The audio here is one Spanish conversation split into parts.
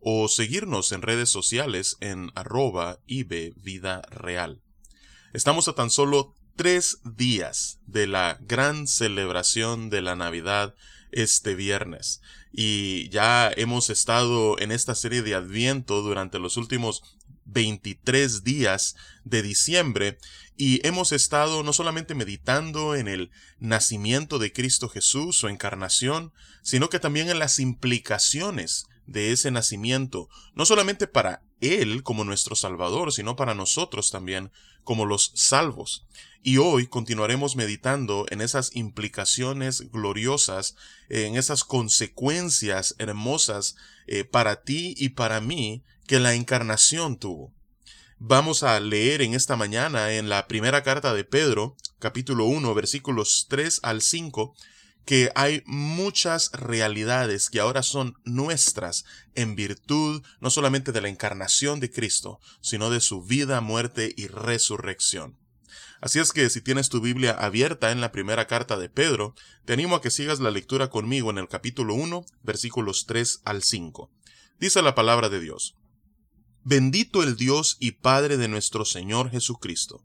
o seguirnos en redes sociales en arroba Vida Real. Estamos a tan solo tres días de la gran celebración de la Navidad este viernes y ya hemos estado en esta serie de Adviento durante los últimos 23 días de diciembre y hemos estado no solamente meditando en el nacimiento de Cristo Jesús, su encarnación, sino que también en las implicaciones de ese nacimiento, no solamente para Él como nuestro Salvador, sino para nosotros también como los salvos. Y hoy continuaremos meditando en esas implicaciones gloriosas, en esas consecuencias hermosas eh, para ti y para mí que la encarnación tuvo. Vamos a leer en esta mañana en la primera carta de Pedro, capítulo 1, versículos 3 al 5, que hay muchas realidades que ahora son nuestras en virtud no solamente de la encarnación de Cristo, sino de su vida, muerte y resurrección. Así es que si tienes tu Biblia abierta en la primera carta de Pedro, te animo a que sigas la lectura conmigo en el capítulo 1, versículos 3 al 5. Dice la palabra de Dios. Bendito el Dios y Padre de nuestro Señor Jesucristo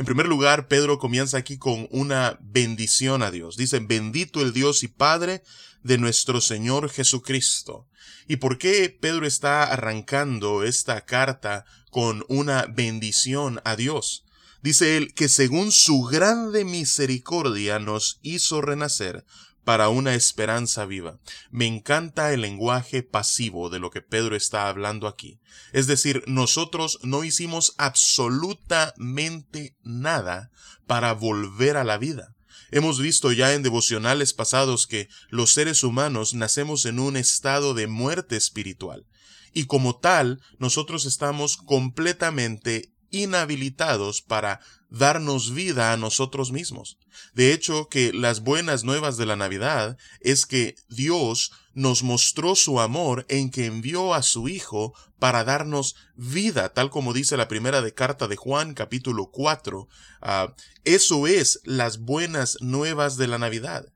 En primer lugar, Pedro comienza aquí con una bendición a Dios. Dice, bendito el Dios y Padre de nuestro Señor Jesucristo. ¿Y por qué Pedro está arrancando esta carta con una bendición a Dios? Dice él que según su grande misericordia nos hizo renacer para una esperanza viva. Me encanta el lenguaje pasivo de lo que Pedro está hablando aquí. Es decir, nosotros no hicimos absolutamente nada para volver a la vida. Hemos visto ya en devocionales pasados que los seres humanos nacemos en un estado de muerte espiritual y como tal nosotros estamos completamente inhabilitados para darnos vida a nosotros mismos. De hecho, que las buenas nuevas de la Navidad es que Dios nos mostró su amor en que envió a su Hijo para darnos vida, tal como dice la primera de carta de Juan capítulo 4. Ah, eso es las buenas nuevas de la Navidad.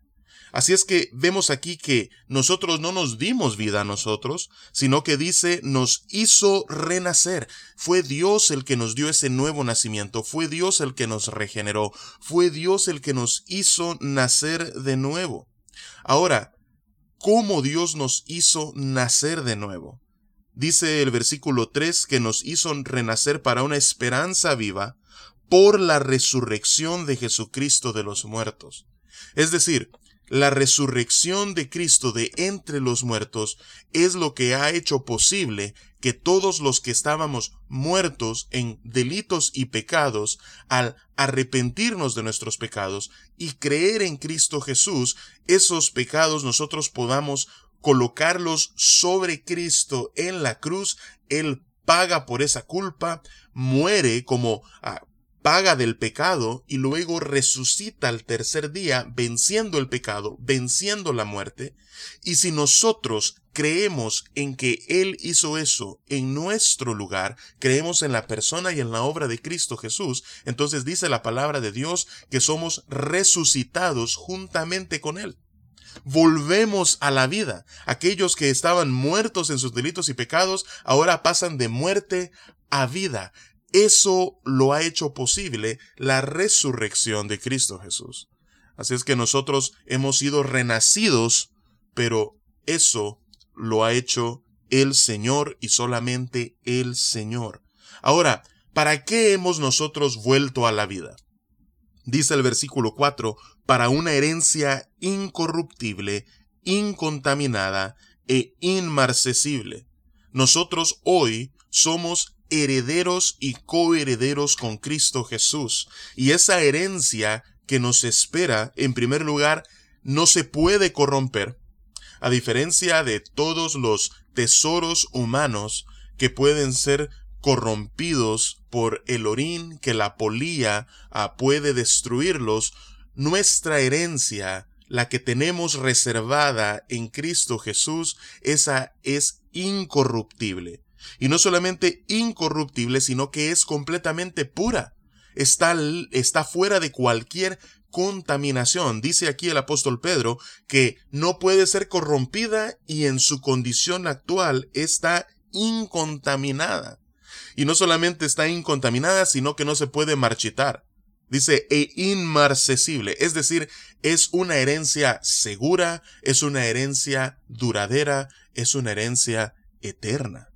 Así es que vemos aquí que nosotros no nos dimos vida a nosotros, sino que dice nos hizo renacer. Fue Dios el que nos dio ese nuevo nacimiento, fue Dios el que nos regeneró, fue Dios el que nos hizo nacer de nuevo. Ahora, ¿cómo Dios nos hizo nacer de nuevo? Dice el versículo 3 que nos hizo renacer para una esperanza viva por la resurrección de Jesucristo de los muertos. Es decir, la resurrección de Cristo de entre los muertos es lo que ha hecho posible que todos los que estábamos muertos en delitos y pecados, al arrepentirnos de nuestros pecados y creer en Cristo Jesús, esos pecados nosotros podamos colocarlos sobre Cristo en la cruz. Él paga por esa culpa, muere como ah, paga del pecado y luego resucita al tercer día venciendo el pecado, venciendo la muerte. Y si nosotros creemos en que Él hizo eso en nuestro lugar, creemos en la persona y en la obra de Cristo Jesús, entonces dice la palabra de Dios que somos resucitados juntamente con Él volvemos a la vida. Aquellos que estaban muertos en sus delitos y pecados ahora pasan de muerte a vida. Eso lo ha hecho posible la resurrección de Cristo Jesús. Así es que nosotros hemos sido renacidos, pero eso lo ha hecho el Señor y solamente el Señor. Ahora, ¿Para qué hemos nosotros vuelto a la vida? Dice el versículo 4, para una herencia incorruptible, incontaminada e inmarcesible. Nosotros hoy somos herederos y coherederos con Cristo Jesús, y esa herencia que nos espera, en primer lugar, no se puede corromper, a diferencia de todos los tesoros humanos que pueden ser corrompidos por el orín que la polía ah, puede destruirlos, nuestra herencia, la que tenemos reservada en Cristo Jesús, esa es incorruptible. Y no solamente incorruptible, sino que es completamente pura. Está, está fuera de cualquier contaminación. Dice aquí el apóstol Pedro que no puede ser corrompida y en su condición actual está incontaminada. Y no solamente está incontaminada, sino que no se puede marchitar. Dice, e inmarcesible, es decir, es una herencia segura, es una herencia duradera, es una herencia eterna.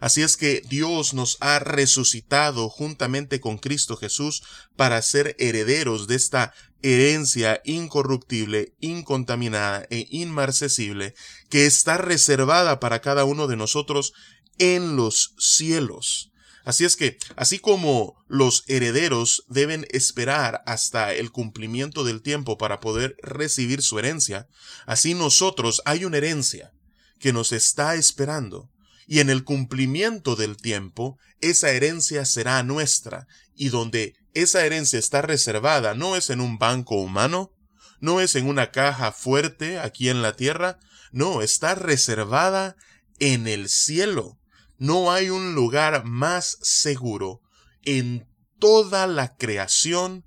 Así es que Dios nos ha resucitado juntamente con Cristo Jesús para ser herederos de esta herencia incorruptible, incontaminada e inmarcesible que está reservada para cada uno de nosotros en los cielos. Así es que, así como los herederos deben esperar hasta el cumplimiento del tiempo para poder recibir su herencia, así nosotros hay una herencia que nos está esperando, y en el cumplimiento del tiempo, esa herencia será nuestra, y donde esa herencia está reservada no es en un banco humano, no es en una caja fuerte aquí en la tierra, no, está reservada en el cielo. No hay un lugar más seguro en toda la creación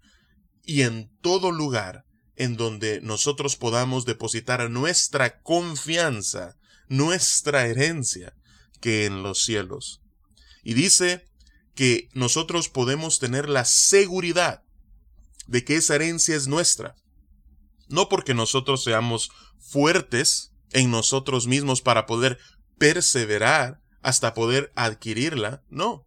y en todo lugar en donde nosotros podamos depositar nuestra confianza, nuestra herencia, que en los cielos. Y dice que nosotros podemos tener la seguridad de que esa herencia es nuestra. No porque nosotros seamos fuertes en nosotros mismos para poder perseverar hasta poder adquirirla, no.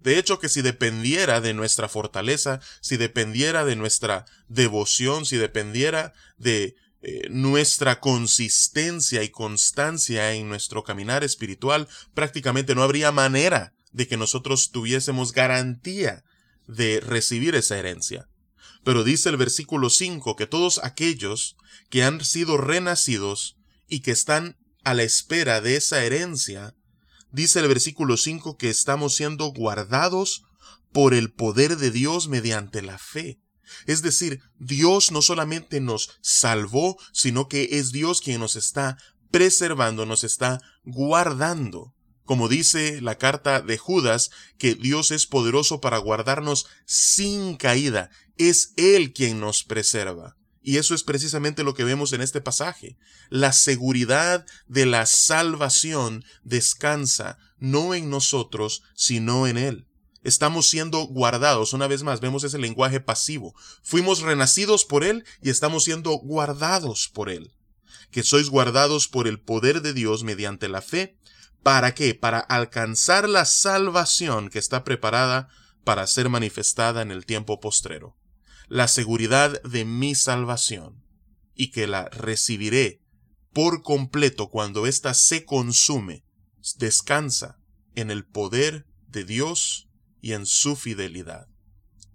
De hecho, que si dependiera de nuestra fortaleza, si dependiera de nuestra devoción, si dependiera de eh, nuestra consistencia y constancia en nuestro caminar espiritual, prácticamente no habría manera de que nosotros tuviésemos garantía de recibir esa herencia. Pero dice el versículo 5 que todos aquellos que han sido renacidos y que están a la espera de esa herencia, dice el versículo 5 que estamos siendo guardados por el poder de Dios mediante la fe. Es decir, Dios no solamente nos salvó, sino que es Dios quien nos está preservando, nos está guardando. Como dice la carta de Judas, que Dios es poderoso para guardarnos sin caída. Es Él quien nos preserva. Y eso es precisamente lo que vemos en este pasaje. La seguridad de la salvación descansa no en nosotros, sino en Él. Estamos siendo guardados, una vez más, vemos ese lenguaje pasivo. Fuimos renacidos por Él y estamos siendo guardados por Él. Que sois guardados por el poder de Dios mediante la fe. ¿Para qué? Para alcanzar la salvación que está preparada para ser manifestada en el tiempo postrero la seguridad de mi salvación y que la recibiré por completo cuando ésta se consume, descansa en el poder de Dios y en su fidelidad.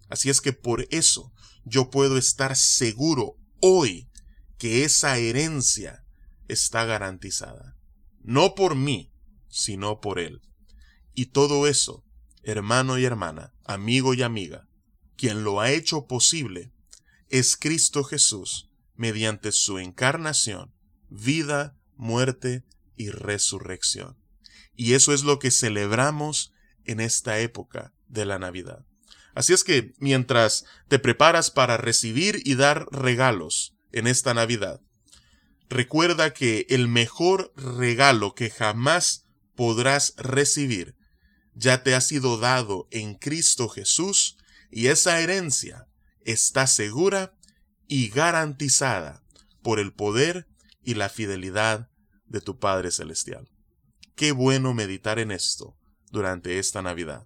Así es que por eso yo puedo estar seguro hoy que esa herencia está garantizada. No por mí, sino por Él. Y todo eso, hermano y hermana, amigo y amiga, quien lo ha hecho posible es Cristo Jesús, mediante su encarnación, vida, muerte y resurrección. Y eso es lo que celebramos en esta época de la Navidad. Así es que mientras te preparas para recibir y dar regalos en esta Navidad, recuerda que el mejor regalo que jamás podrás recibir ya te ha sido dado en Cristo Jesús y esa herencia está segura y garantizada por el poder y la fidelidad de tu Padre Celestial. Qué bueno meditar en esto durante esta Navidad.